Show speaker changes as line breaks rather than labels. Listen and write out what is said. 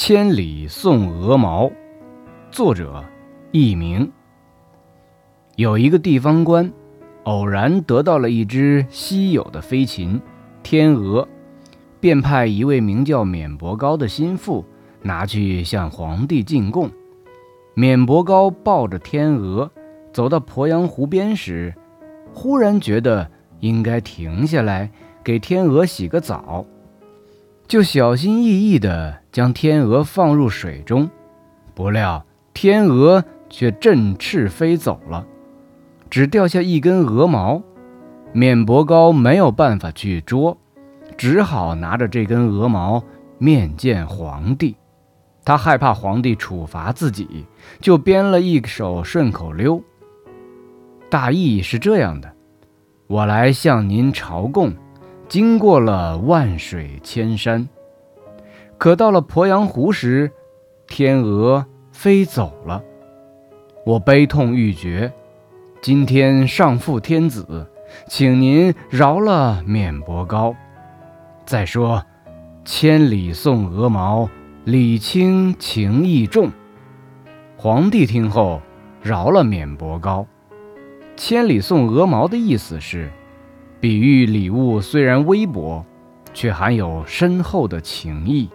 千里送鹅毛，作者佚名。有一个地方官，偶然得到了一只稀有的飞禽——天鹅，便派一位名叫免伯高的心腹拿去向皇帝进贡。免伯高抱着天鹅走到鄱阳湖边时，忽然觉得应该停下来给天鹅洗个澡。就小心翼翼地将天鹅放入水中，不料天鹅却振翅飞走了，只掉下一根鹅毛。免伯高没有办法去捉，只好拿着这根鹅毛面见皇帝。他害怕皇帝处罚自己，就编了一首顺口溜，大意是这样的：“我来向您朝贡。”经过了万水千山，可到了鄱阳湖时，天鹅飞走了。我悲痛欲绝，今天上负天子，请您饶了免伯高。再说，千里送鹅毛，礼轻情意重。皇帝听后饶了免伯高。千里送鹅毛的意思是。比喻礼物虽然微薄，却含有深厚的情意。